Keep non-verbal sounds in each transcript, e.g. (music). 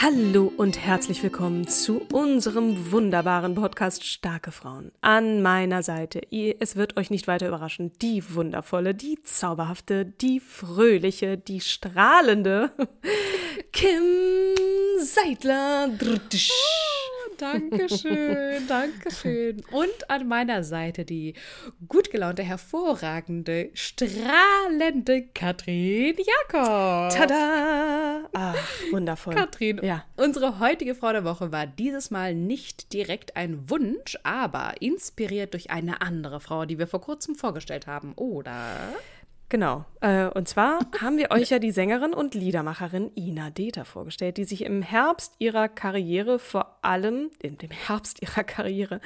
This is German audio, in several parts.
Hallo und herzlich willkommen zu unserem wunderbaren Podcast Starke Frauen. An meiner Seite, es wird euch nicht weiter überraschen, die wundervolle, die zauberhafte, die fröhliche, die strahlende (laughs) Kim Seidler. Dankeschön, Dankeschön. Und an meiner Seite die gut gelaunte, hervorragende, strahlende Katrin Jakob. Tada! Ach, wundervoll. Katrin, Ja. unsere heutige Frau der Woche war dieses Mal nicht direkt ein Wunsch, aber inspiriert durch eine andere Frau, die wir vor kurzem vorgestellt haben, oder? Genau. Äh, und zwar haben wir euch ja die Sängerin und Liedermacherin Ina Deter vorgestellt, die sich im Herbst ihrer Karriere vor allem, in dem Herbst ihrer Karriere,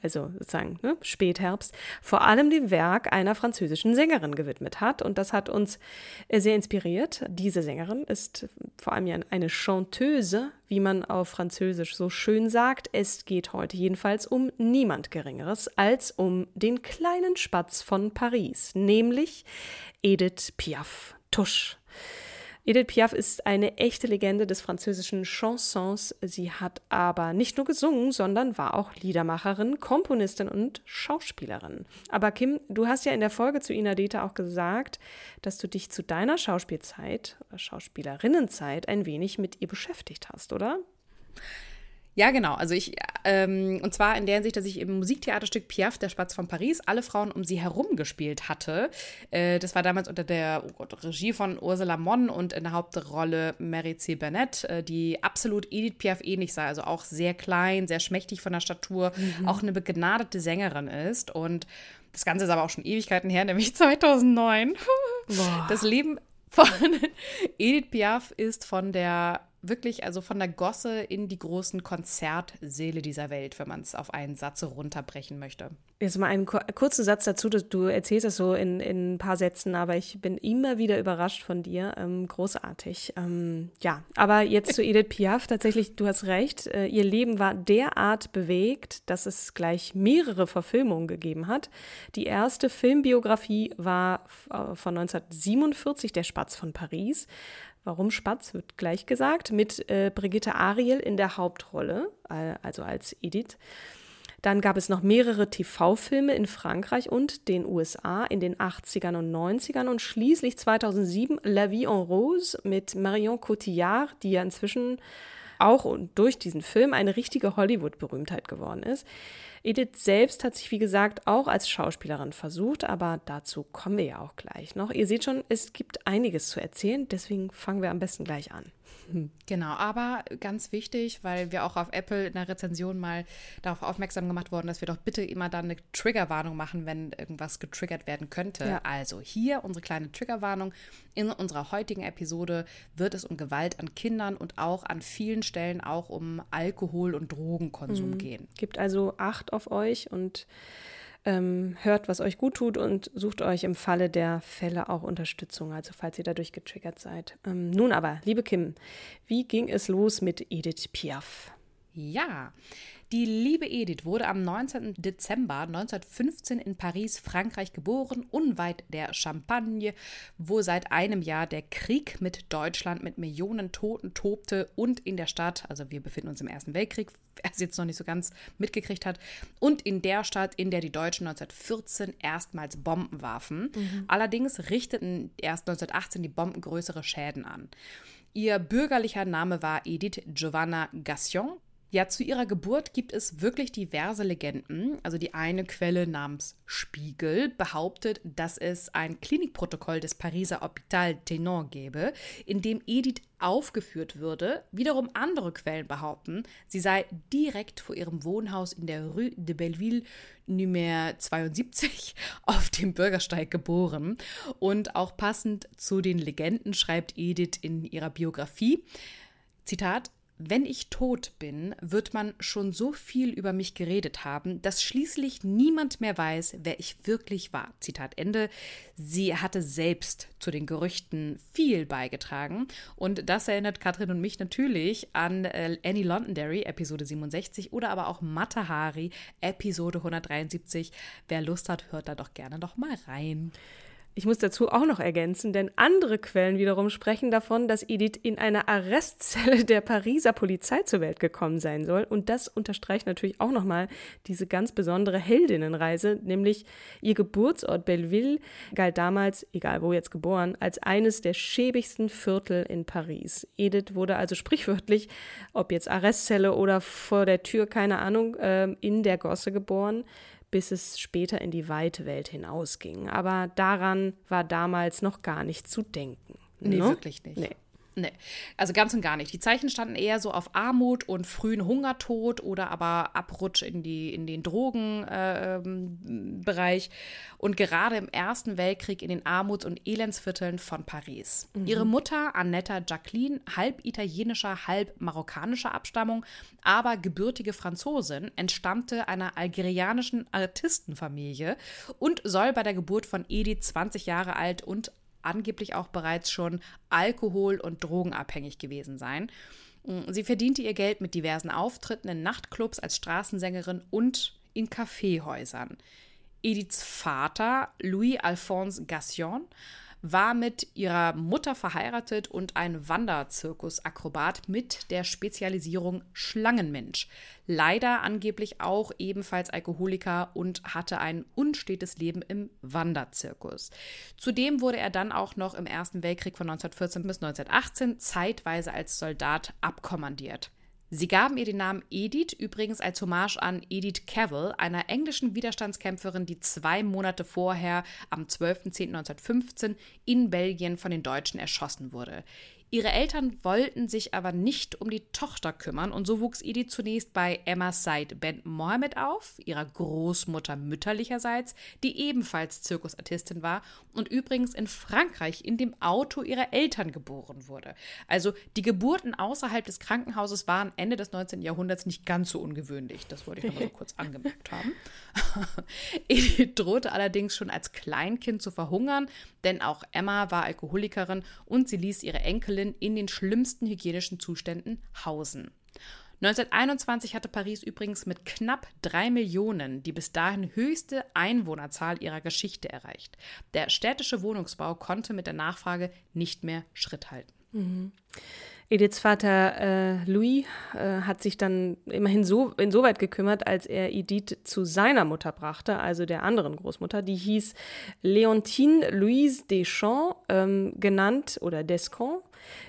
also sozusagen ne, Spätherbst, vor allem dem Werk einer französischen Sängerin gewidmet hat. Und das hat uns sehr inspiriert. Diese Sängerin ist vor allem ja eine Chanteuse, wie man auf Französisch so schön sagt. Es geht heute jedenfalls um niemand Geringeres als um den kleinen Spatz von Paris, nämlich Edith Piaf. Tusch. Edith Piaf ist eine echte Legende des französischen Chansons. Sie hat aber nicht nur gesungen, sondern war auch Liedermacherin, Komponistin und Schauspielerin. Aber Kim, du hast ja in der Folge zu Ina Deta auch gesagt, dass du dich zu deiner Schauspielzeit oder Schauspielerinnenzeit ein wenig mit ihr beschäftigt hast, oder? Ja, genau. Also ich, ähm, und zwar in der Hinsicht, dass ich im Musiktheaterstück Piaf, der Spatz von Paris, alle Frauen um sie herum gespielt hatte. Äh, das war damals unter der oh Gott, Regie von Ursula Monn und in der Hauptrolle Mary C. Burnett, äh, die absolut Edith Piaf ähnlich sah. Also auch sehr klein, sehr schmächtig von der Statur, auch eine begnadete Sängerin ist. Und das Ganze ist aber auch schon Ewigkeiten her, nämlich (laughs) 2009. Das Leben von (laughs) Edith Piaf ist von der wirklich, also von der Gosse in die großen Konzertsäle dieser Welt, wenn man es auf einen Satz runterbrechen möchte. Jetzt mal einen kur- kurzen Satz dazu. Du, du erzählst das so in, in ein paar Sätzen, aber ich bin immer wieder überrascht von dir. Ähm, großartig. Ähm, ja, aber jetzt zu (laughs) Edith Piaf. Tatsächlich, du hast recht. Äh, ihr Leben war derart bewegt, dass es gleich mehrere Verfilmungen gegeben hat. Die erste Filmbiografie war äh, von 1947, Der Spatz von Paris. Warum Spatz, wird gleich gesagt, mit äh, Brigitte Ariel in der Hauptrolle, äh, also als Edith. Dann gab es noch mehrere TV-Filme in Frankreich und den USA in den 80ern und 90ern und schließlich 2007 La Vie en Rose mit Marion Cotillard, die ja inzwischen auch und durch diesen Film eine richtige Hollywood-Berühmtheit geworden ist. Edith selbst hat sich, wie gesagt, auch als Schauspielerin versucht, aber dazu kommen wir ja auch gleich noch. Ihr seht schon, es gibt einiges zu erzählen, deswegen fangen wir am besten gleich an. Genau, aber ganz wichtig, weil wir auch auf Apple in der Rezension mal darauf aufmerksam gemacht wurden, dass wir doch bitte immer dann eine Triggerwarnung machen, wenn irgendwas getriggert werden könnte. Ja. Also hier unsere kleine Triggerwarnung. In unserer heutigen Episode wird es um Gewalt an Kindern und auch an vielen Stellen auch um Alkohol- und Drogenkonsum gehen. Gebt also Acht auf euch und ähm, hört, was euch gut tut und sucht euch im Falle der Fälle auch Unterstützung, also falls ihr dadurch getriggert seid. Ähm, nun aber, liebe Kim, wie ging es los mit Edith Piaf? Ja, Die liebe Edith wurde am 19. Dezember 1915 in Paris, Frankreich geboren, unweit der Champagne, wo seit einem Jahr der Krieg mit Deutschland mit Millionen Toten tobte und in der Stadt, also wir befinden uns im Ersten Weltkrieg, wer es jetzt noch nicht so ganz mitgekriegt hat, und in der Stadt, in der die Deutschen 1914 erstmals Bomben warfen. Mhm. Allerdings richteten erst 1918 die Bomben größere Schäden an. Ihr bürgerlicher Name war Edith Giovanna Gassion ja, zu ihrer Geburt gibt es wirklich diverse Legenden. Also die eine Quelle namens Spiegel behauptet, dass es ein Klinikprotokoll des Pariser Hôpital Tenon gäbe, in dem Edith aufgeführt würde. Wiederum andere Quellen behaupten, sie sei direkt vor ihrem Wohnhaus in der Rue de Belleville Nummer 72 (laughs) auf dem Bürgersteig geboren. Und auch passend zu den Legenden schreibt Edith in ihrer Biografie, Zitat, wenn ich tot bin, wird man schon so viel über mich geredet haben, dass schließlich niemand mehr weiß, wer ich wirklich war. Zitat Ende. Sie hatte selbst zu den Gerüchten viel beigetragen und das erinnert Katrin und mich natürlich an äh, Annie Londonderry, Episode 67 oder aber auch Matahari, Episode 173. Wer Lust hat, hört da doch gerne noch mal rein. Ich muss dazu auch noch ergänzen, denn andere Quellen wiederum sprechen davon, dass Edith in einer Arrestzelle der Pariser Polizei zur Welt gekommen sein soll. Und das unterstreicht natürlich auch nochmal diese ganz besondere Heldinnenreise, nämlich ihr Geburtsort Belleville galt damals, egal wo jetzt geboren, als eines der schäbigsten Viertel in Paris. Edith wurde also sprichwörtlich, ob jetzt Arrestzelle oder vor der Tür, keine Ahnung, ähm, in der Gosse geboren bis es später in die weite Welt hinausging. Aber daran war damals noch gar nicht zu denken. Nee, ne? wirklich nicht. Nee. Nee, also ganz und gar nicht. Die Zeichen standen eher so auf Armut und frühen Hungertod oder aber Abrutsch in, die, in den Drogenbereich äh, und gerade im Ersten Weltkrieg in den Armuts- und Elendsvierteln von Paris. Mhm. Ihre Mutter, Annetta Jacqueline, halb italienischer, halb marokkanischer Abstammung, aber gebürtige Franzosin, entstammte einer algerianischen Artistenfamilie und soll bei der Geburt von Edith 20 Jahre alt und angeblich auch bereits schon alkohol- und drogenabhängig gewesen sein. Mm, sie verdiente ihr Geld mit diversen Auftritten in Nachtclubs als Straßensängerin und in Kaffeehäusern. Ediths Vater, Louis Alphonse Gassion, war mit ihrer Mutter verheiratet und ein Wanderzirkusakrobat mit der Spezialisierung Schlangenmensch. Leider angeblich auch ebenfalls Alkoholiker und hatte ein unstetes Leben im Wanderzirkus. Zudem wurde er dann auch noch im Ersten Weltkrieg von 1914 bis 1918 zeitweise als Soldat abkommandiert. Sie gaben ihr den Namen Edith übrigens als Hommage an Edith Cavell, einer englischen Widerstandskämpferin, die zwei Monate vorher am 12.10.1915 in Belgien von den Deutschen erschossen wurde. Ihre Eltern wollten sich aber nicht um die Tochter kümmern und so wuchs Edith zunächst bei Emma Said Ben Mohammed auf, ihrer Großmutter mütterlicherseits, die ebenfalls Zirkusartistin war und übrigens in Frankreich in dem Auto ihrer Eltern geboren wurde. Also die Geburten außerhalb des Krankenhauses waren Ende des 19. Jahrhunderts nicht ganz so ungewöhnlich. Das wollte ich noch mal so kurz angemerkt haben. (laughs) Edith drohte allerdings schon als Kleinkind zu verhungern, denn auch Emma war Alkoholikerin und sie ließ ihre Enkelin in den schlimmsten hygienischen Zuständen hausen. 1921 hatte Paris übrigens mit knapp drei Millionen die bis dahin höchste Einwohnerzahl ihrer Geschichte erreicht. Der städtische Wohnungsbau konnte mit der Nachfrage nicht mehr Schritt halten. Mhm. Ediths Vater äh, Louis äh, hat sich dann immerhin so insoweit gekümmert, als er Edith zu seiner Mutter brachte, also der anderen Großmutter. Die hieß Leontine Louise Deschamps, ähm, genannt oder Descamps,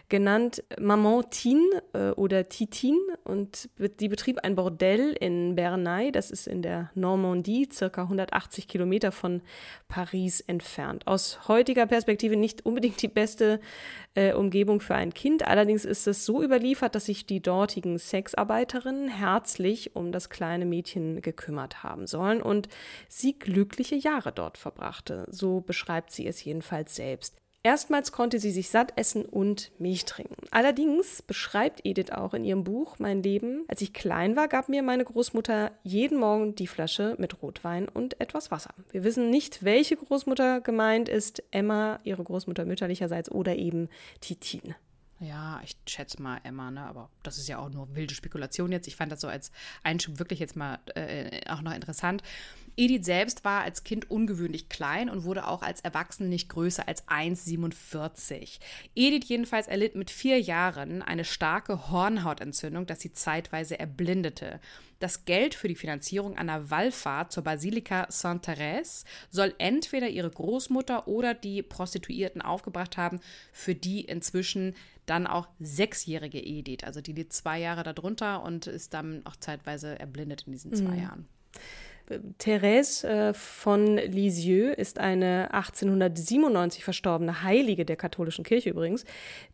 genannt Maman Tine äh, oder Titine und die betrieb ein Bordell in Bernay, das ist in der Normandie, circa 180 Kilometer von Paris entfernt. Aus heutiger Perspektive nicht unbedingt die beste äh, Umgebung für ein Kind, allerdings ist es so überliefert, dass sich die dortigen Sexarbeiterinnen herzlich um das kleine Mädchen gekümmert haben sollen und sie glückliche Jahre dort verbrachte. So beschreibt sie es jedenfalls selbst. Erstmals konnte sie sich satt essen und Milch trinken. Allerdings beschreibt Edith auch in ihrem Buch Mein Leben, als ich klein war, gab mir meine Großmutter jeden Morgen die Flasche mit Rotwein und etwas Wasser. Wir wissen nicht, welche Großmutter gemeint ist, Emma, ihre Großmutter mütterlicherseits oder eben Titin. Ja, ich schätze mal Emma, ne? aber das ist ja auch nur wilde Spekulation jetzt. Ich fand das so als Einschub wirklich jetzt mal äh, auch noch interessant. Edith selbst war als Kind ungewöhnlich klein und wurde auch als Erwachsene nicht größer als 1,47. Edith jedenfalls erlitt mit vier Jahren eine starke Hornhautentzündung, das sie zeitweise erblindete. Das Geld für die Finanzierung einer Wallfahrt zur Basilika Sainte-Thérèse soll entweder ihre Großmutter oder die Prostituierten aufgebracht haben, für die inzwischen dann auch sechsjährige Edith. Also die liegt zwei Jahre darunter und ist dann auch zeitweise erblindet in diesen zwei mhm. Jahren. Thérèse äh, von Lisieux ist eine 1897 verstorbene Heilige der katholischen Kirche übrigens,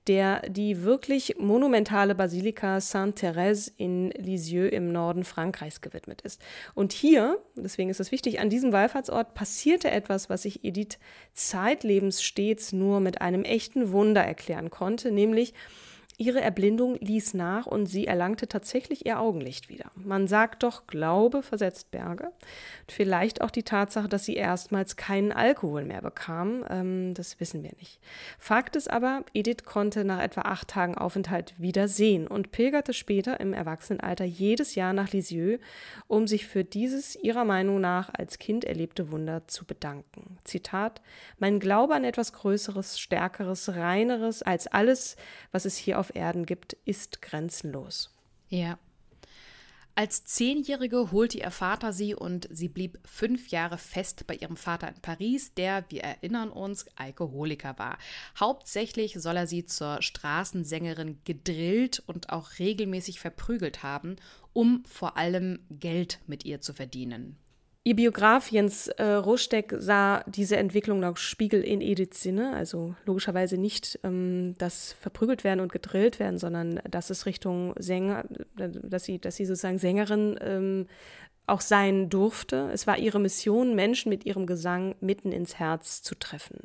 der die wirklich monumentale Basilika Sainte-Thérèse in Lisieux im Norden Frankreichs gewidmet ist. Und hier, deswegen ist es wichtig, an diesem Wallfahrtsort passierte etwas, was sich Edith zeitlebens stets nur mit einem echten Wunder erklären konnte, nämlich Ihre Erblindung ließ nach und sie erlangte tatsächlich ihr Augenlicht wieder. Man sagt doch, Glaube versetzt Berge. Vielleicht auch die Tatsache, dass sie erstmals keinen Alkohol mehr bekam, ähm, das wissen wir nicht. Fakt ist aber, Edith konnte nach etwa acht Tagen Aufenthalt wieder sehen und pilgerte später im Erwachsenenalter jedes Jahr nach Lisieux, um sich für dieses ihrer Meinung nach als Kind erlebte Wunder zu bedanken. Zitat: Mein Glaube an etwas Größeres, Stärkeres, Reineres als alles, was es hier auf auf Erden gibt, ist grenzenlos. Ja. Als Zehnjährige holte ihr Vater sie und sie blieb fünf Jahre fest bei ihrem Vater in Paris, der, wir erinnern uns, Alkoholiker war. Hauptsächlich soll er sie zur Straßensängerin gedrillt und auch regelmäßig verprügelt haben, um vor allem Geld mit ihr zu verdienen. Ihr Biograf Jens äh, Rosteck sah diese Entwicklung nach Spiegel in Ediths Sinne, also logischerweise nicht ähm, das verprügelt werden und gedrillt werden, sondern dass es Richtung Sänger, dass sie, dass sie sozusagen Sängerin ähm, auch sein durfte. Es war ihre Mission, Menschen mit ihrem Gesang mitten ins Herz zu treffen.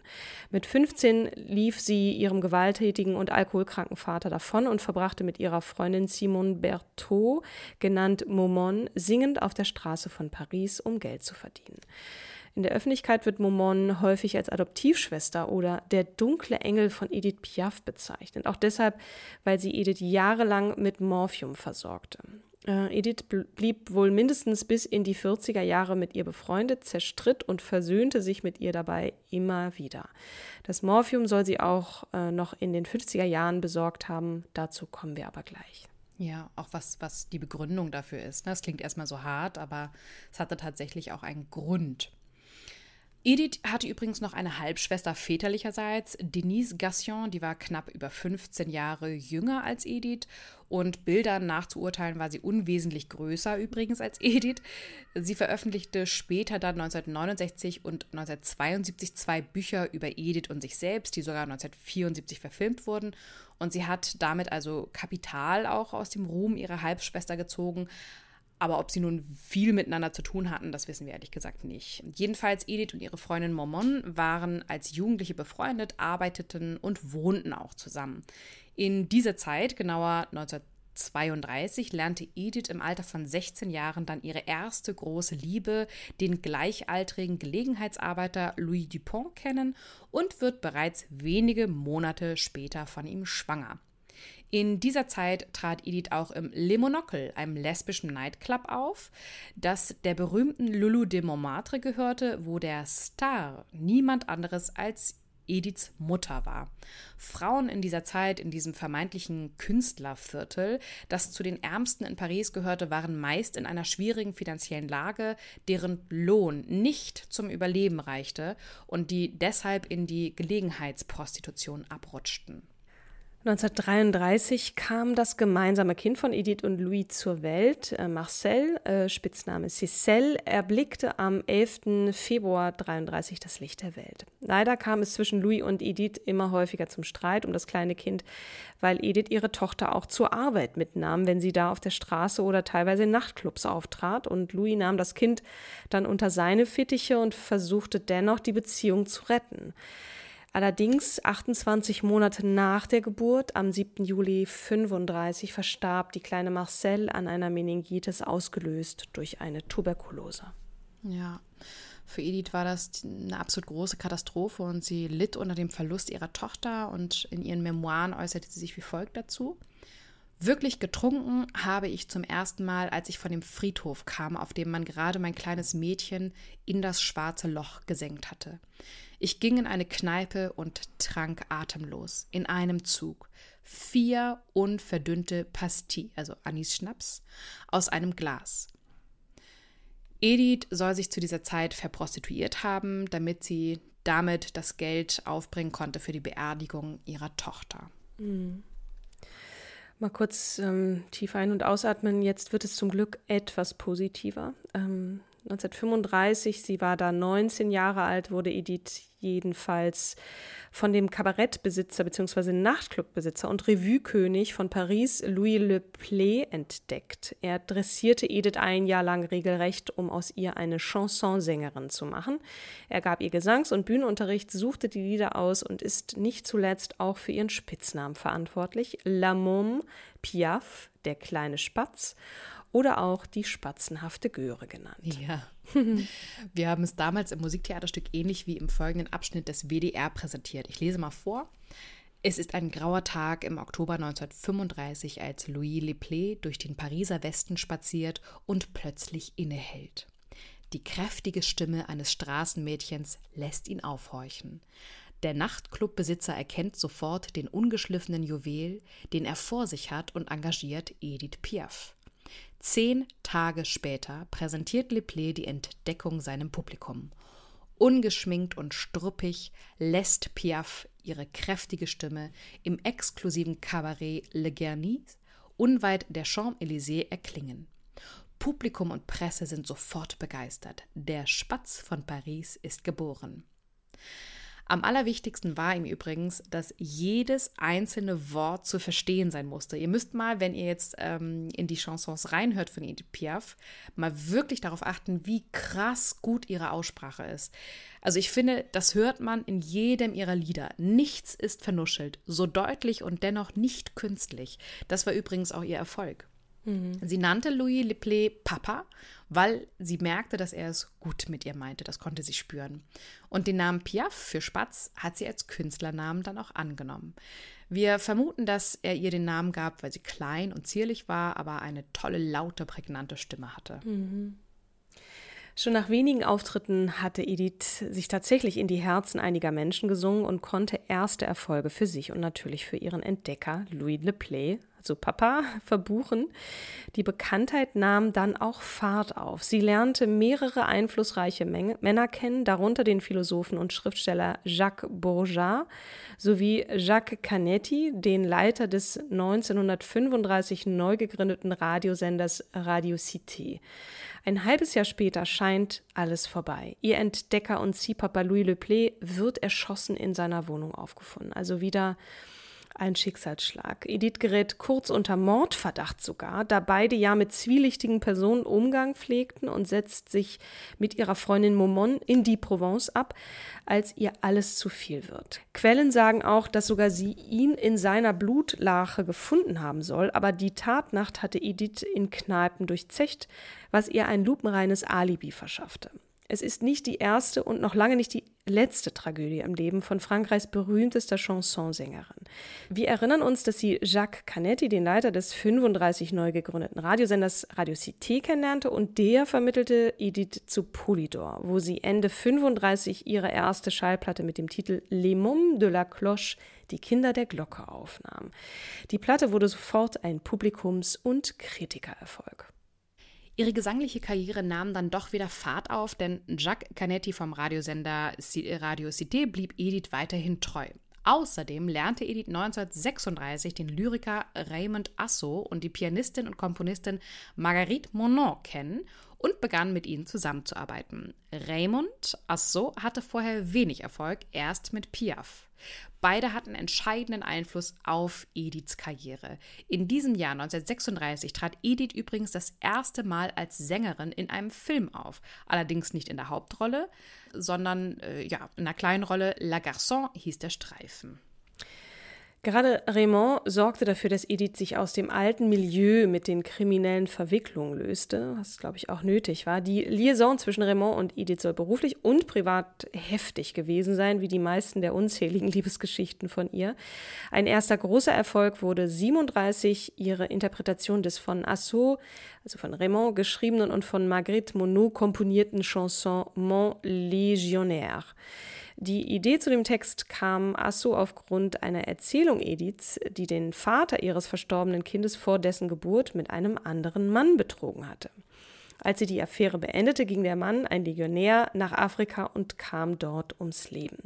Mit 15 lief sie ihrem gewalttätigen und alkoholkranken Vater davon und verbrachte mit ihrer Freundin Simone Berthaud, genannt Momon, singend auf der Straße von Paris, um Geld zu verdienen. In der Öffentlichkeit wird Momon häufig als Adoptivschwester oder der dunkle Engel von Edith Piaf bezeichnet. Auch deshalb, weil sie Edith jahrelang mit Morphium versorgte. Äh, Edith blieb wohl mindestens bis in die 40er Jahre mit ihr befreundet, zerstritt und versöhnte sich mit ihr dabei immer wieder. Das Morphium soll sie auch äh, noch in den 50er Jahren besorgt haben, dazu kommen wir aber gleich. Ja, auch was, was die Begründung dafür ist. Das ne? klingt erstmal so hart, aber es hatte tatsächlich auch einen Grund. Edith hatte übrigens noch eine Halbschwester väterlicherseits, Denise Gassion, die war knapp über 15 Jahre jünger als Edith. Und Bildern nachzuurteilen war sie unwesentlich größer übrigens als Edith. Sie veröffentlichte später dann 1969 und 1972 zwei Bücher über Edith und sich selbst, die sogar 1974 verfilmt wurden. Und sie hat damit also Kapital auch aus dem Ruhm ihrer Halbschwester gezogen, aber ob sie nun viel miteinander zu tun hatten, das wissen wir ehrlich gesagt nicht. Jedenfalls, Edith und ihre Freundin Momon waren als Jugendliche befreundet, arbeiteten und wohnten auch zusammen. In dieser Zeit, genauer 1932, lernte Edith im Alter von 16 Jahren dann ihre erste große Liebe, den gleichaltrigen Gelegenheitsarbeiter Louis Dupont, kennen und wird bereits wenige Monate später von ihm schwanger. In dieser Zeit trat Edith auch im Le Monocle, einem lesbischen Nightclub, auf, das der berühmten Lulu de Montmartre gehörte, wo der Star niemand anderes als Ediths Mutter war. Frauen in dieser Zeit, in diesem vermeintlichen Künstlerviertel, das zu den ärmsten in Paris gehörte, waren meist in einer schwierigen finanziellen Lage, deren Lohn nicht zum Überleben reichte und die deshalb in die Gelegenheitsprostitution abrutschten. 1933 kam das gemeinsame Kind von Edith und Louis zur Welt. Äh, Marcel, äh, Spitzname Cicel, erblickte am 11. Februar 1933 das Licht der Welt. Leider kam es zwischen Louis und Edith immer häufiger zum Streit um das kleine Kind, weil Edith ihre Tochter auch zur Arbeit mitnahm, wenn sie da auf der Straße oder teilweise in Nachtclubs auftrat. Und Louis nahm das Kind dann unter seine Fittiche und versuchte dennoch, die Beziehung zu retten. Allerdings 28 Monate nach der Geburt, am 7. Juli 35, verstarb die kleine Marcel an einer Meningitis ausgelöst durch eine Tuberkulose. Ja. Für Edith war das eine absolut große Katastrophe und sie litt unter dem Verlust ihrer Tochter und in ihren Memoiren äußerte sie sich wie folgt dazu. Wirklich getrunken habe ich zum ersten Mal, als ich von dem Friedhof kam, auf dem man gerade mein kleines Mädchen in das schwarze Loch gesenkt hatte. Ich ging in eine Kneipe und trank atemlos, in einem Zug, vier unverdünnte Pastilles, also Anis-Schnaps, aus einem Glas. Edith soll sich zu dieser Zeit verprostituiert haben, damit sie damit das Geld aufbringen konnte für die Beerdigung ihrer Tochter. Mhm. Mal kurz ähm, tief ein- und ausatmen. Jetzt wird es zum Glück etwas positiver. Ähm, 1935, sie war da 19 Jahre alt, wurde Edith jedenfalls von dem Kabarettbesitzer bzw. Nachtclubbesitzer und Revuekönig von Paris, Louis Le Play, entdeckt. Er dressierte Edith ein Jahr lang regelrecht, um aus ihr eine Chansonsängerin zu machen. Er gab ihr Gesangs- und Bühnenunterricht, suchte die Lieder aus und ist nicht zuletzt auch für ihren Spitznamen verantwortlich, La Môme Piaf, der kleine Spatz oder auch die spatzenhafte Göre genannt. Ja. (laughs) Wir haben es damals im Musiktheaterstück ähnlich wie im folgenden Abschnitt des WDR präsentiert. Ich lese mal vor. Es ist ein grauer Tag im Oktober 1935, als Louis Leplé durch den Pariser Westen spaziert und plötzlich innehält. Die kräftige Stimme eines Straßenmädchens lässt ihn aufhorchen. Der Nachtclubbesitzer erkennt sofort den ungeschliffenen Juwel, den er vor sich hat und engagiert Edith Piaf. Zehn Tage später präsentiert Leplé die Entdeckung seinem Publikum. Ungeschminkt und struppig lässt Piaf ihre kräftige Stimme im exklusiven Cabaret Le Guernis unweit der Champs-Élysées erklingen. Publikum und Presse sind sofort begeistert. Der Spatz von Paris ist geboren. Am allerwichtigsten war ihm übrigens, dass jedes einzelne Wort zu verstehen sein musste. Ihr müsst mal, wenn ihr jetzt ähm, in die Chansons reinhört von Edith Piaf, mal wirklich darauf achten, wie krass gut ihre Aussprache ist. Also ich finde, das hört man in jedem ihrer Lieder. Nichts ist vernuschelt, so deutlich und dennoch nicht künstlich. Das war übrigens auch ihr Erfolg. Mhm. Sie nannte Louis Leplé Papa, weil sie merkte, dass er es gut mit ihr meinte. Das konnte sie spüren. Und den Namen Piaf für Spatz hat sie als Künstlernamen dann auch angenommen. Wir vermuten, dass er ihr den Namen gab, weil sie klein und zierlich war, aber eine tolle, laute, prägnante Stimme hatte. Mhm. Schon nach wenigen Auftritten hatte Edith sich tatsächlich in die Herzen einiger Menschen gesungen und konnte erste Erfolge für sich und natürlich für ihren Entdecker Louis Le Play also Papa, (laughs) verbuchen. Die Bekanntheit nahm dann auch Fahrt auf. Sie lernte mehrere einflussreiche Männer kennen, darunter den Philosophen und Schriftsteller Jacques Bourgeat sowie Jacques Canetti, den Leiter des 1935 neu gegründeten Radiosenders Radio Cité. Ein halbes Jahr später scheint alles vorbei. Ihr Entdecker und Ziehpapa Louis Le Play wird erschossen in seiner Wohnung aufgefunden. Also wieder ein Schicksalsschlag. Edith gerät kurz unter Mordverdacht sogar, da beide ja mit zwielichtigen Personen Umgang pflegten und setzt sich mit ihrer Freundin Momon in die Provence ab, als ihr alles zu viel wird. Quellen sagen auch, dass sogar sie ihn in seiner Blutlache gefunden haben soll, aber die Tatnacht hatte Edith in Kneipen durchzecht, was ihr ein lupenreines Alibi verschaffte. Es ist nicht die erste und noch lange nicht die letzte Tragödie im Leben von Frankreichs berühmtester Chansonsängerin. Wir erinnern uns, dass sie Jacques Canetti, den Leiter des 35 neu gegründeten Radiosenders Radio Cité, kennenlernte und der vermittelte Edith zu Polydor, wo sie Ende 35 ihre erste Schallplatte mit dem Titel Les Mômes de la Cloche, die Kinder der Glocke, aufnahm. Die Platte wurde sofort ein Publikums- und Kritikererfolg. Ihre gesangliche Karriere nahm dann doch wieder Fahrt auf, denn Jacques Canetti vom Radiosender Radio Cité blieb Edith weiterhin treu. Außerdem lernte Edith 1936 den Lyriker Raymond Asso und die Pianistin und Komponistin Marguerite Monod kennen und begann mit ihnen zusammenzuarbeiten. Raymond Asso hatte vorher wenig Erfolg, erst mit Piaf. Beide hatten entscheidenden Einfluss auf Ediths Karriere. In diesem Jahr 1936 trat Edith übrigens das erste Mal als Sängerin in einem Film auf. Allerdings nicht in der Hauptrolle, sondern äh, ja, in einer kleinen Rolle. La Garçon hieß der Streifen. Gerade Raymond sorgte dafür, dass Edith sich aus dem alten Milieu mit den kriminellen Verwicklungen löste, was, glaube ich, auch nötig war. Die Liaison zwischen Raymond und Edith soll beruflich und privat heftig gewesen sein, wie die meisten der unzähligen (laughs) Liebesgeschichten von ihr. Ein erster großer Erfolg wurde 37 ihre Interpretation des von Assot, also von Raymond geschriebenen und von Marguerite Monod komponierten Chanson Mon Légionnaire. Die Idee zu dem Text kam Asso aufgrund einer Erzählung Ediths, die den Vater ihres verstorbenen Kindes vor dessen Geburt mit einem anderen Mann betrogen hatte. Als sie die Affäre beendete, ging der Mann, ein Legionär, nach Afrika und kam dort ums Leben.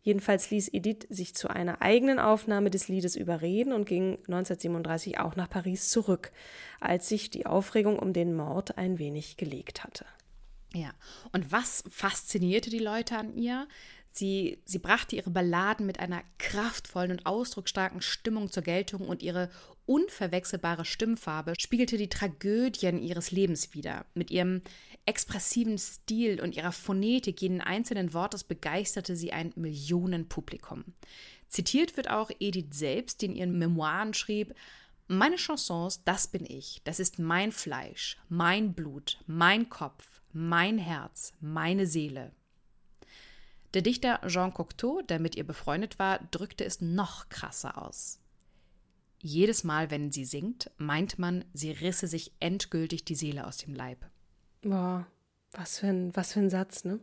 Jedenfalls ließ Edith sich zu einer eigenen Aufnahme des Liedes überreden und ging 1937 auch nach Paris zurück, als sich die Aufregung um den Mord ein wenig gelegt hatte. Ja, und was faszinierte die Leute an ihr? Sie, sie brachte ihre Balladen mit einer kraftvollen und ausdrucksstarken Stimmung zur Geltung und ihre unverwechselbare Stimmfarbe spiegelte die Tragödien ihres Lebens wider. Mit ihrem expressiven Stil und ihrer Phonetik jeden einzelnen Wortes begeisterte sie ein Millionenpublikum. Zitiert wird auch Edith selbst, die in ihren Memoiren schrieb, meine Chansons, das bin ich, das ist mein Fleisch, mein Blut, mein Kopf, mein Herz, meine Seele. Der Dichter Jean Cocteau, der mit ihr befreundet war, drückte es noch krasser aus. Jedes Mal, wenn sie singt, meint man, sie risse sich endgültig die Seele aus dem Leib. Boah, was für ein, was für ein Satz, ne?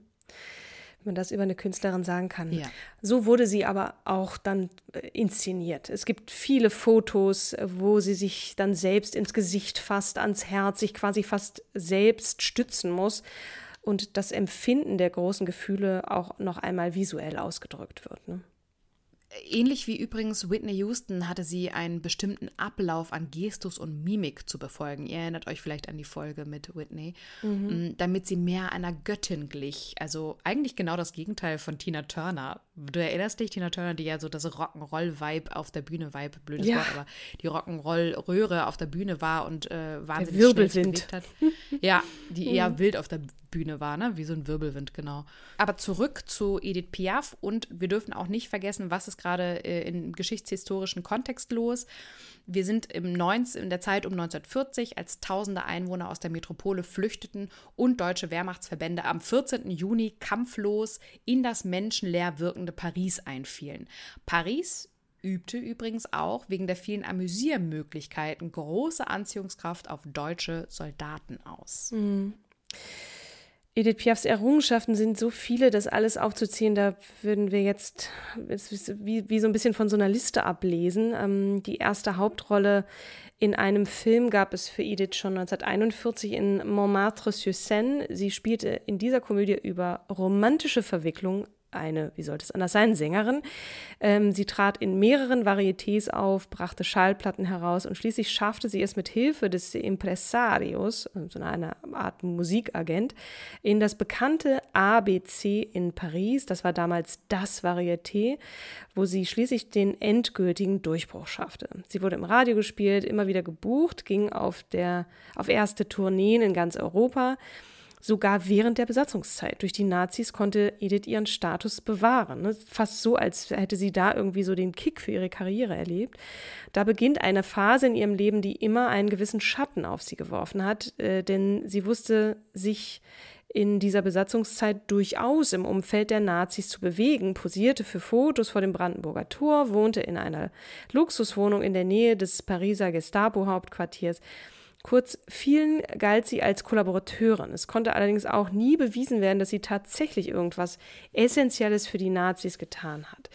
Wenn man das über eine Künstlerin sagen kann. Ja. So wurde sie aber auch dann äh, inszeniert. Es gibt viele Fotos, wo sie sich dann selbst ins Gesicht fasst, ans Herz, sich quasi fast selbst stützen muss und das Empfinden der großen Gefühle auch noch einmal visuell ausgedrückt wird. Ne? Ähnlich wie übrigens Whitney Houston hatte sie einen bestimmten Ablauf an Gestus und Mimik zu befolgen. Ihr erinnert euch vielleicht an die Folge mit Whitney, mhm. damit sie mehr einer Göttin glich. Also eigentlich genau das Gegenteil von Tina Turner. Du erinnerst dich, Tina Turner, die ja so das Rock'n'Roll-Vibe auf der Bühne, Vibe, blödes ja. Wort, aber die Rock'n'Roll-Röhre auf der Bühne war und äh, wahnsinnig der Wirbelwind. hat. Ja, die eher mhm. wild auf der Bühne war, ne? Wie so ein Wirbelwind, genau. Aber zurück zu Edith Piaf und wir dürfen auch nicht vergessen, was ist gerade äh, im geschichtshistorischen Kontext los. Wir sind im 19, in der Zeit um 1940, als tausende Einwohner aus der Metropole flüchteten und deutsche Wehrmachtsverbände am 14. Juni kampflos in das menschenleer wirkende Paris einfielen. Paris übte übrigens auch wegen der vielen Amüsiermöglichkeiten große Anziehungskraft auf deutsche Soldaten aus. Mhm. Edith Piafs Errungenschaften sind so viele, das alles aufzuziehen, da würden wir jetzt wie, wie so ein bisschen von so einer Liste ablesen. Ähm, die erste Hauptrolle in einem Film gab es für Edith schon 1941 in Montmartre-sur-Seine. Sie spielte in dieser Komödie über romantische Verwicklung eine, wie sollte es anders sein, Sängerin. Ähm, sie trat in mehreren Varietés auf, brachte Schallplatten heraus und schließlich schaffte sie es mit Hilfe des Impresarios, so einer Art Musikagent, in das bekannte ABC in Paris. Das war damals das Varieté, wo sie schließlich den endgültigen Durchbruch schaffte. Sie wurde im Radio gespielt, immer wieder gebucht, ging auf, der, auf erste Tourneen in ganz Europa. Sogar während der Besatzungszeit. Durch die Nazis konnte Edith ihren Status bewahren. Ne? Fast so, als hätte sie da irgendwie so den Kick für ihre Karriere erlebt. Da beginnt eine Phase in ihrem Leben, die immer einen gewissen Schatten auf sie geworfen hat, äh, denn sie wusste sich in dieser Besatzungszeit durchaus im Umfeld der Nazis zu bewegen, posierte für Fotos vor dem Brandenburger Tor, wohnte in einer Luxuswohnung in der Nähe des Pariser Gestapo-Hauptquartiers. Kurz, vielen galt sie als Kollaborateurin. Es konnte allerdings auch nie bewiesen werden, dass sie tatsächlich irgendwas Essentielles für die Nazis getan hat.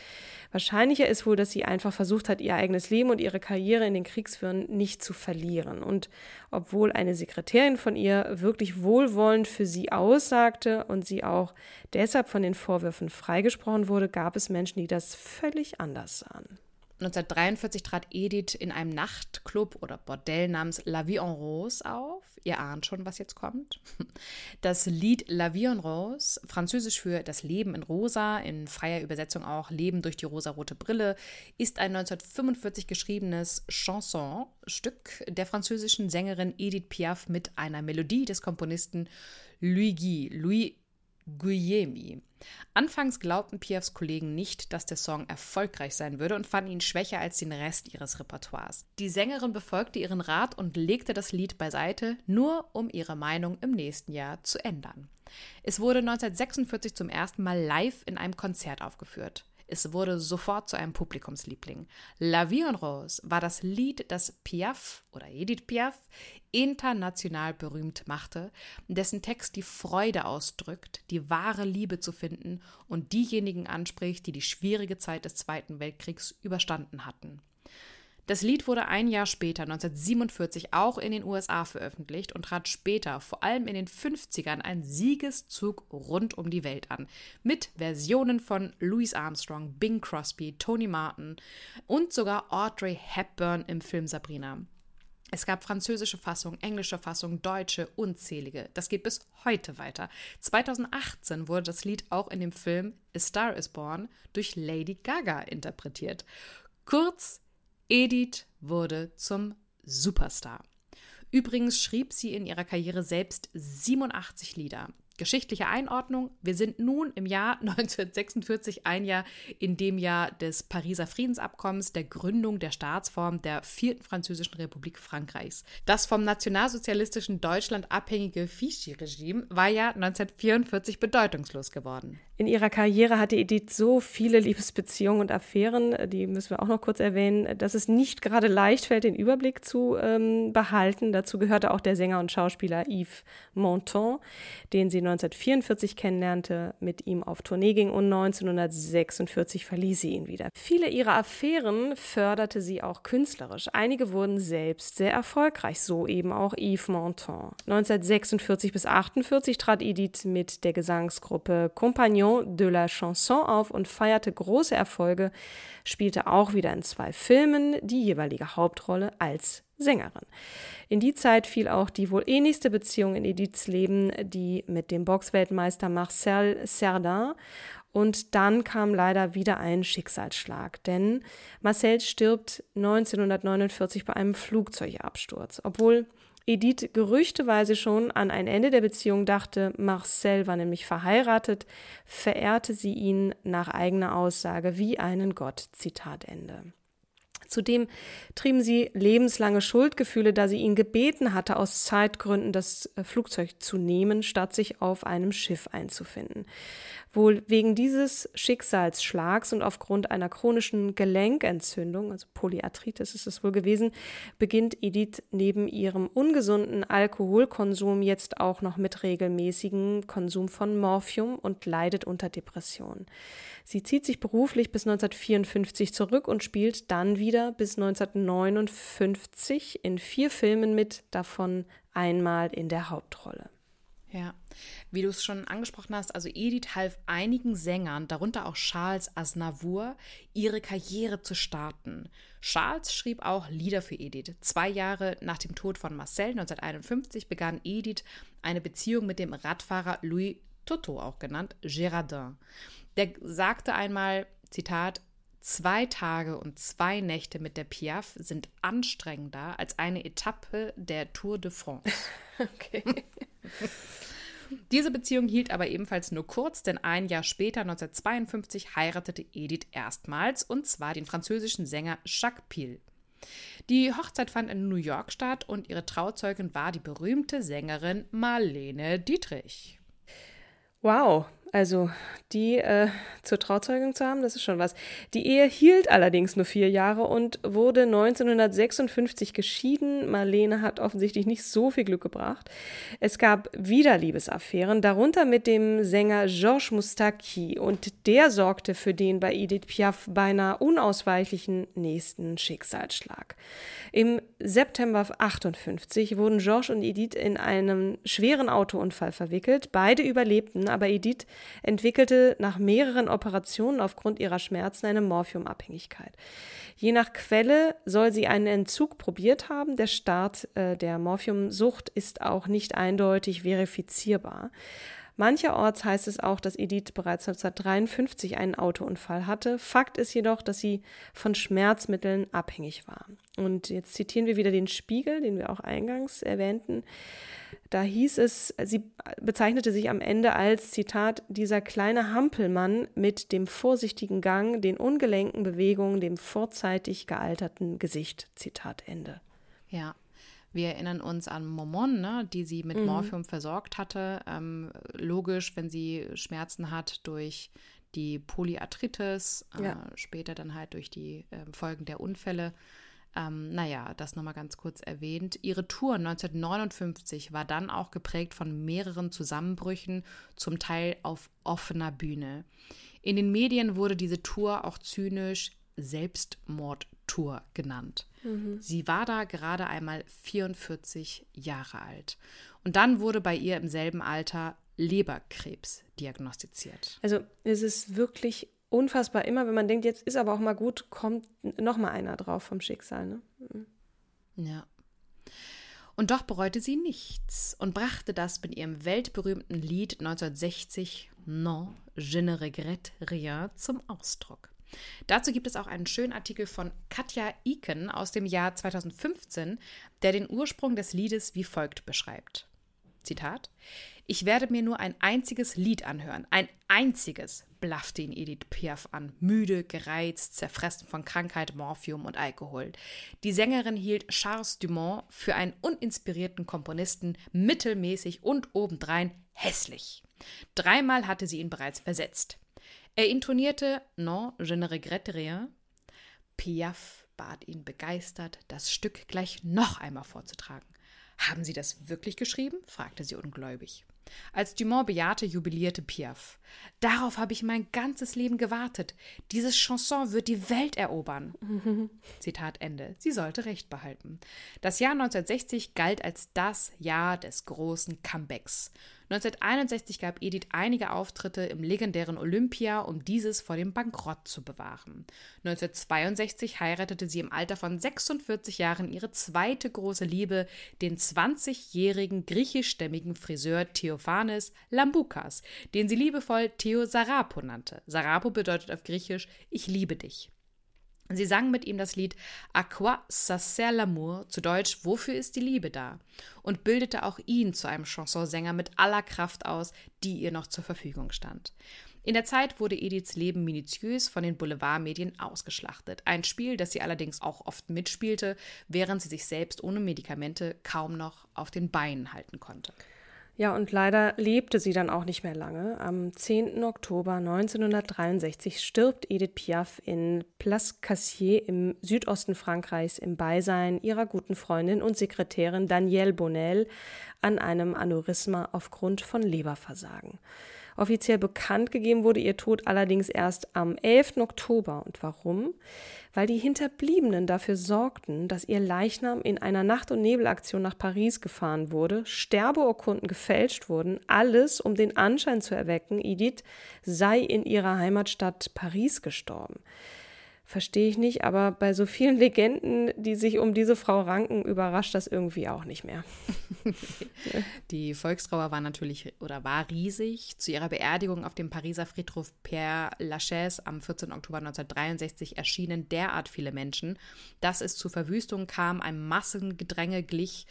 Wahrscheinlicher ist wohl, dass sie einfach versucht hat, ihr eigenes Leben und ihre Karriere in den Kriegsführen nicht zu verlieren. Und obwohl eine Sekretärin von ihr wirklich wohlwollend für sie aussagte und sie auch deshalb von den Vorwürfen freigesprochen wurde, gab es Menschen, die das völlig anders sahen. 1943 trat Edith in einem Nachtclub oder Bordell namens La Vie en Rose auf. Ihr ahnt schon, was jetzt kommt. Das Lied La Vie en Rose, französisch für das Leben in Rosa, in freier Übersetzung auch Leben durch die rosarote Brille, ist ein 1945 geschriebenes Chansonstück der französischen Sängerin Edith Piaf mit einer Melodie des Komponisten Louis Guy. Louis Guillemi. Anfangs glaubten Piafs Kollegen nicht, dass der Song erfolgreich sein würde und fanden ihn schwächer als den Rest ihres Repertoires. Die Sängerin befolgte ihren Rat und legte das Lied beiseite, nur um ihre Meinung im nächsten Jahr zu ändern. Es wurde 1946 zum ersten Mal live in einem Konzert aufgeführt. Es wurde sofort zu einem Publikumsliebling. La Vie en Rose war das Lied, das Piaf oder Edith Piaf international berühmt machte, dessen Text die Freude ausdrückt, die wahre Liebe zu finden und diejenigen anspricht, die die schwierige Zeit des Zweiten Weltkriegs überstanden hatten. Das Lied wurde ein Jahr später, 1947, auch in den USA veröffentlicht und trat später, vor allem in den 50ern, einen Siegeszug rund um die Welt an. Mit Versionen von Louis Armstrong, Bing Crosby, Tony Martin und sogar Audrey Hepburn im Film Sabrina. Es gab französische Fassung, englische Fassung, deutsche, unzählige. Das geht bis heute weiter. 2018 wurde das Lied auch in dem Film A Star is Born durch Lady Gaga interpretiert. Kurz, Edith wurde zum Superstar. Übrigens schrieb sie in ihrer Karriere selbst 87 Lieder. Geschichtliche Einordnung. Wir sind nun im Jahr (laughs) 1946, ein Jahr in dem Jahr des Pariser Friedensabkommens, der Gründung der Staatsform der vierten französischen Republik Frankreichs. Das vom nationalsozialistischen Deutschland abhängige Vichy-Regime war ja 1944 bedeutungslos geworden. In ihrer Karriere hatte Edith so viele Liebesbeziehungen und Affären, die müssen wir auch noch kurz erwähnen, dass es nicht gerade leicht fällt, den Überblick zu ähm, behalten. Dazu gehörte auch der Sänger und Schauspieler Yves Montand, den sie 1944 kennenlernte, mit ihm auf Tournee ging und 1946 verließ sie ihn wieder. Viele ihrer Affären förderte sie auch künstlerisch. Einige wurden selbst sehr erfolgreich, so eben auch Yves Montand. 1946 bis 1948 trat Edith mit der Gesangsgruppe Compagnon de la Chanson auf und feierte große Erfolge, spielte auch wieder in zwei Filmen die jeweilige Hauptrolle als Sängerin. In die Zeit fiel auch die wohl ähnlichste Beziehung in Ediths Leben, die mit dem Boxweltmeister Marcel Cerdan. Und dann kam leider wieder ein Schicksalsschlag, denn Marcel stirbt 1949 bei einem Flugzeugabsturz. Obwohl Edith gerüchteweise schon an ein Ende der Beziehung dachte, Marcel war nämlich verheiratet, verehrte sie ihn nach eigener Aussage wie einen Gott. Zitat Ende. Zudem trieben sie lebenslange Schuldgefühle, da sie ihn gebeten hatte, aus Zeitgründen das äh, Flugzeug zu nehmen, statt sich auf einem Schiff einzufinden. Wohl wegen dieses Schicksalsschlags und aufgrund einer chronischen Gelenkentzündung, also Polyarthritis ist es wohl gewesen, beginnt Edith neben ihrem ungesunden Alkoholkonsum jetzt auch noch mit regelmäßigem Konsum von Morphium und leidet unter Depressionen. Sie zieht sich beruflich bis 1954 zurück und spielt dann wieder bis 1959 in vier Filmen mit, davon einmal in der Hauptrolle. Ja, wie du es schon angesprochen hast, also Edith half einigen Sängern, darunter auch Charles Aznavour, ihre Karriere zu starten. Charles schrieb auch Lieder für Edith. Zwei Jahre nach dem Tod von Marcel 1951 begann Edith eine Beziehung mit dem Radfahrer Louis Toto, auch genannt Gérardin. Der sagte einmal, Zitat, Zwei Tage und zwei Nächte mit der Piaf sind anstrengender als eine Etappe der Tour de France. (laughs) okay. (laughs) Diese Beziehung hielt aber ebenfalls nur kurz, denn ein Jahr später, 1952, heiratete Edith erstmals, und zwar den französischen Sänger Jacques Pil. Die Hochzeit fand in New York statt und ihre Trauzeugin war die berühmte Sängerin Marlene Dietrich. Wow, also die äh, zur Trauzeugung zu haben, das ist schon was. Die Ehe hielt allerdings nur vier Jahre und wurde 1956 geschieden. Marlene hat offensichtlich nicht so viel Glück gebracht. Es gab wieder Liebesaffären, darunter mit dem Sänger Georges Moustaki und der sorgte für den bei Edith Piaf beinahe unausweichlichen nächsten Schicksalsschlag. Im September 58 wurden Georges und Edith in einem schweren Autounfall verwickelt. Beide überlebten, aber Edith entwickelte nach mehreren Operationen aufgrund ihrer Schmerzen eine Morphiumabhängigkeit. Je nach Quelle soll sie einen Entzug probiert haben. Der Start äh, der Morphiumsucht ist auch nicht eindeutig verifizierbar. Mancherorts heißt es auch, dass Edith bereits 1953 einen Autounfall hatte. Fakt ist jedoch, dass sie von Schmerzmitteln abhängig war. Und jetzt zitieren wir wieder den Spiegel, den wir auch eingangs erwähnten. Da hieß es, sie bezeichnete sich am Ende als, Zitat, dieser kleine Hampelmann mit dem vorsichtigen Gang, den ungelenken Bewegungen, dem vorzeitig gealterten Gesicht. Zitat Ende. Ja, wir erinnern uns an Momon, ne, die sie mit mhm. Morphium versorgt hatte. Ähm, logisch, wenn sie Schmerzen hat durch die Polyarthritis, äh, ja. später dann halt durch die äh, Folgen der Unfälle. Ähm, naja, das nochmal ganz kurz erwähnt. Ihre Tour 1959 war dann auch geprägt von mehreren Zusammenbrüchen, zum Teil auf offener Bühne. In den Medien wurde diese Tour auch zynisch Selbstmordtour genannt. Mhm. Sie war da gerade einmal 44 Jahre alt. Und dann wurde bei ihr im selben Alter Leberkrebs diagnostiziert. Also es ist wirklich unfassbar. Immer wenn man denkt, jetzt ist aber auch mal gut, kommt noch mal einer drauf vom Schicksal. Ne? Mhm. Ja. Und doch bereute sie nichts und brachte das mit ihrem weltberühmten Lied 1960 Non, je ne regrette rien zum Ausdruck. Dazu gibt es auch einen schönen Artikel von Katja Iken aus dem Jahr 2015, der den Ursprung des Liedes wie folgt beschreibt. Zitat: Ich werde mir nur ein einziges Lied anhören, ein einziges, blaffte ihn Edith Piaf an, müde, gereizt, zerfressen von Krankheit, Morphium und Alkohol. Die Sängerin hielt Charles Dumont für einen uninspirierten Komponisten, mittelmäßig und obendrein hässlich. Dreimal hatte sie ihn bereits versetzt. Er intonierte Non, je ne regrette rien. Piaf bat ihn begeistert, das Stück gleich noch einmal vorzutragen. Haben Sie das wirklich geschrieben? fragte sie ungläubig. Als Dumont bejahte, jubilierte Piaf. Darauf habe ich mein ganzes Leben gewartet. Dieses Chanson wird die Welt erobern. (laughs) Zitat Ende. Sie sollte recht behalten. Das Jahr 1960 galt als das Jahr des großen Comebacks. 1961 gab Edith einige Auftritte im legendären Olympia, um dieses vor dem Bankrott zu bewahren. 1962 heiratete sie im Alter von 46 Jahren ihre zweite große Liebe, den 20-jährigen griechischstämmigen Friseur Theophanes Lamboukas, den sie liebevoll Theo Sarapo nannte. Sarapo bedeutet auf Griechisch Ich liebe dich. Sie sang mit ihm das Lied A quoi ça sert l'amour, zu Deutsch Wofür ist die Liebe da? und bildete auch ihn zu einem Chansonsänger mit aller Kraft aus, die ihr noch zur Verfügung stand. In der Zeit wurde Ediths Leben minutiös von den Boulevardmedien ausgeschlachtet. Ein Spiel, das sie allerdings auch oft mitspielte, während sie sich selbst ohne Medikamente kaum noch auf den Beinen halten konnte. Ja, und leider lebte sie dann auch nicht mehr lange. Am 10. Oktober 1963 stirbt Edith Piaf in Place Cassier im Südosten Frankreichs im Beisein ihrer guten Freundin und Sekretärin Danielle Bonnel an einem Aneurysma aufgrund von Leberversagen. Offiziell bekannt gegeben wurde ihr Tod allerdings erst am 11. Oktober. Und warum? Weil die Hinterbliebenen dafür sorgten, dass ihr Leichnam in einer Nacht- und Nebelaktion nach Paris gefahren wurde, Sterbeurkunden gefälscht wurden, alles um den Anschein zu erwecken, Edith sei in ihrer Heimatstadt Paris gestorben verstehe ich nicht, aber bei so vielen (laughs) Legenden, die sich um diese Frau ranken, überrascht das irgendwie auch nicht mehr. (laughs) Die Volkstrauer war natürlich oder war riesig. Zu ihrer Beerdigung auf dem Pariser Friedhof Père Lachaise am 14. Oktober 1963 erschienen derart viele Menschen, dass es zu Verwüstungen kam, ein Massengedränge glich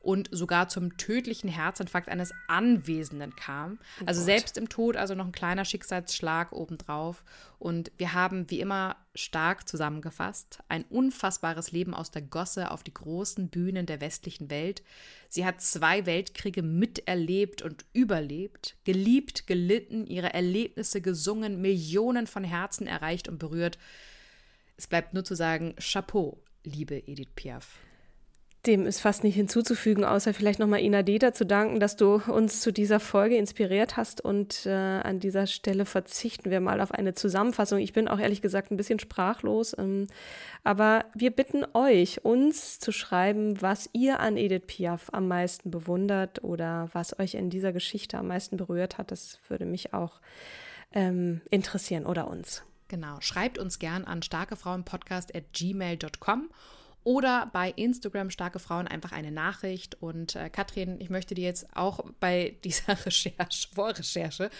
und sogar zum tödlichen Herzinfarkt eines Anwesenden kam. Oh also Gott. selbst im Tod, also noch ein kleiner Schicksalsschlag obendrauf. Und wir haben wie immer stark zusammengefasst ein unfassbares Leben aus der Gosse auf die großen Bühnen der westlichen Welt. Sie hat zwei Weltkriege miterlebt und überlebt, geliebt, gelitten, ihre Erlebnisse gesungen, Millionen von Herzen erreicht und berührt. Es bleibt nur zu sagen, Chapeau, liebe Edith Piaf. Dem ist fast nicht hinzuzufügen, außer vielleicht nochmal Ina Deta zu danken, dass du uns zu dieser Folge inspiriert hast. Und äh, an dieser Stelle verzichten wir mal auf eine Zusammenfassung. Ich bin auch ehrlich gesagt ein bisschen sprachlos. Ähm, aber wir bitten euch, uns zu schreiben, was ihr an Edith Piaf am meisten bewundert oder was euch in dieser Geschichte am meisten berührt hat. Das würde mich auch ähm, interessieren oder uns. Genau. Schreibt uns gern an starkefrauenpodcast at gmail.com oder bei Instagram Starke Frauen einfach eine Nachricht. Und äh, Katrin, ich möchte dir jetzt auch bei (laughs) dieser Recherche, Vorrecherche,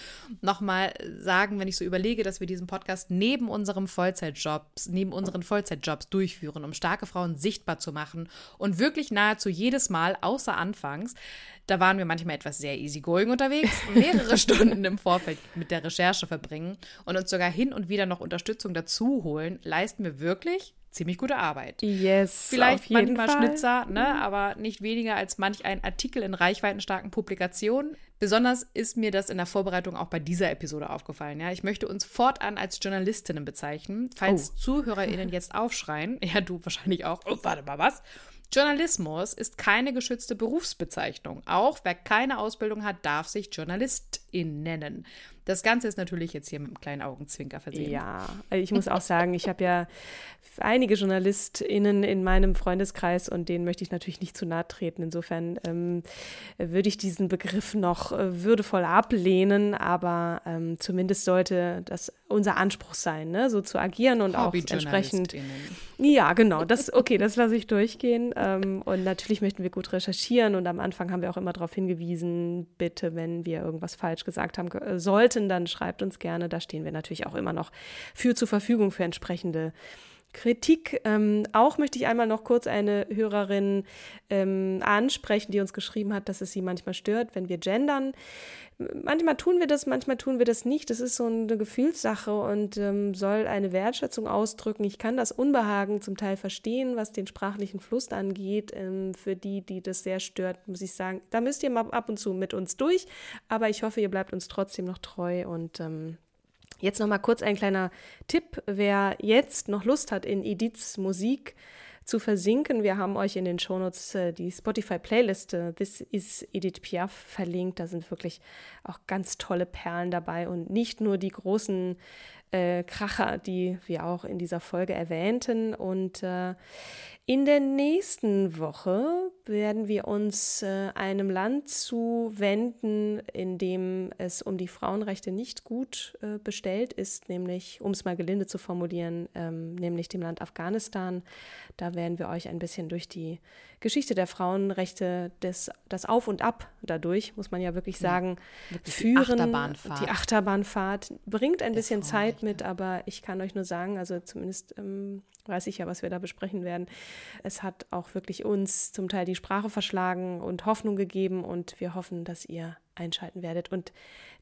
nochmal sagen, wenn ich so überlege, dass wir diesen Podcast neben unserem Vollzeitjobs, neben unseren Vollzeitjobs durchführen, um starke Frauen sichtbar zu machen und wirklich nahezu jedes Mal, außer anfangs, da waren wir manchmal etwas sehr easygoing unterwegs, (laughs) mehrere Stunden im Vorfeld mit der Recherche verbringen und uns sogar hin und wieder noch Unterstützung dazu holen, leisten wir wirklich ziemlich gute Arbeit. Yes. Vielleicht manchmal Fall. Schnitzer, ne, mhm. aber nicht weniger als manch ein Artikel in reichweitenstarken Publikationen. Besonders ist mir das in der Vorbereitung auch bei dieser Episode aufgefallen. Ja, ich möchte uns fortan als Journalistinnen bezeichnen. Falls oh. ZuhörerInnen (laughs) jetzt aufschreien, (laughs) ja, du wahrscheinlich auch, oh, warte mal, was? Journalismus ist keine geschützte Berufsbezeichnung. Auch wer keine Ausbildung hat, darf sich Journalistin nennen. Das Ganze ist natürlich jetzt hier mit einem kleinen Augenzwinker versehen. Ja, ich muss auch sagen, ich habe ja einige JournalistInnen in meinem Freundeskreis und denen möchte ich natürlich nicht zu nahe treten. Insofern ähm, würde ich diesen Begriff noch würdevoll ablehnen, aber ähm, zumindest sollte das unser Anspruch sein, ne? so zu agieren und auch entsprechend. Ja, genau. Das, okay, das lasse ich durchgehen. Ähm, und natürlich möchten wir gut recherchieren und am Anfang haben wir auch immer darauf hingewiesen, bitte, wenn wir irgendwas falsch gesagt haben äh, sollten, dann schreibt uns gerne. Da stehen wir natürlich auch immer noch für zur Verfügung für entsprechende Kritik. Ähm, auch möchte ich einmal noch kurz eine Hörerin ähm, ansprechen, die uns geschrieben hat, dass es sie manchmal stört, wenn wir gendern. Manchmal tun wir das, manchmal tun wir das nicht. Das ist so eine Gefühlssache und ähm, soll eine Wertschätzung ausdrücken. Ich kann das Unbehagen zum Teil verstehen, was den sprachlichen Fluss angeht. Ähm, für die, die das sehr stört, muss ich sagen, da müsst ihr mal ab und zu mit uns durch. Aber ich hoffe, ihr bleibt uns trotzdem noch treu und ähm, Jetzt noch mal kurz ein kleiner Tipp, wer jetzt noch Lust hat, in Ediths Musik zu versinken. Wir haben euch in den Shownotes äh, die Spotify-Playlist This is Edith Piaf verlinkt. Da sind wirklich auch ganz tolle Perlen dabei und nicht nur die großen äh, Kracher, die wir auch in dieser Folge erwähnten. Und äh, in der nächsten Woche werden wir uns äh, einem Land zuwenden, in dem es um die Frauenrechte nicht gut äh, bestellt ist, nämlich, um es mal gelinde zu formulieren, ähm, nämlich dem Land Afghanistan. Da werden wir euch ein bisschen durch die Geschichte der Frauenrechte, des, das Auf und Ab dadurch, muss man ja wirklich sagen, ja, wirklich führen. Die Achterbahnfahrt. Die Achterbahnfahrt bringt ein bisschen Zeit mit, aber ich kann euch nur sagen, also zumindest ähm, weiß ich ja, was wir da besprechen werden. Es hat auch wirklich uns zum Teil die Sprache verschlagen und Hoffnung gegeben und wir hoffen, dass ihr einschalten werdet. Und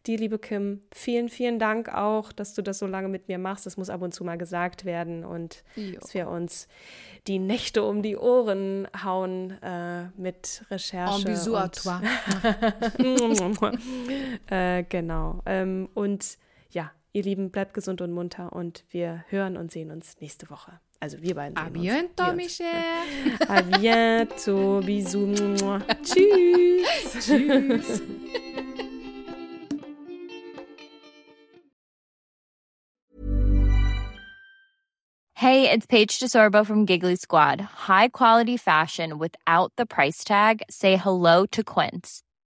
dir, liebe Kim, vielen, vielen Dank auch, dass du das so lange mit mir machst. Das muss ab und zu mal gesagt werden und jo. dass wir uns die Nächte um die Ohren hauen äh, mit Recherche. En bisou à toi. (laughs) äh, genau. Ähm, und ja, ihr Lieben, bleibt gesund und munter und wir hören und sehen uns nächste Woche. Also wir beiden. A bientôt, Michel. A bientôt. Bisous. Tschüss. (laughs) Tschüss. Hey, it's Paige DeSorbo from Giggly Squad. High quality fashion without the price tag. Say hello to Quince.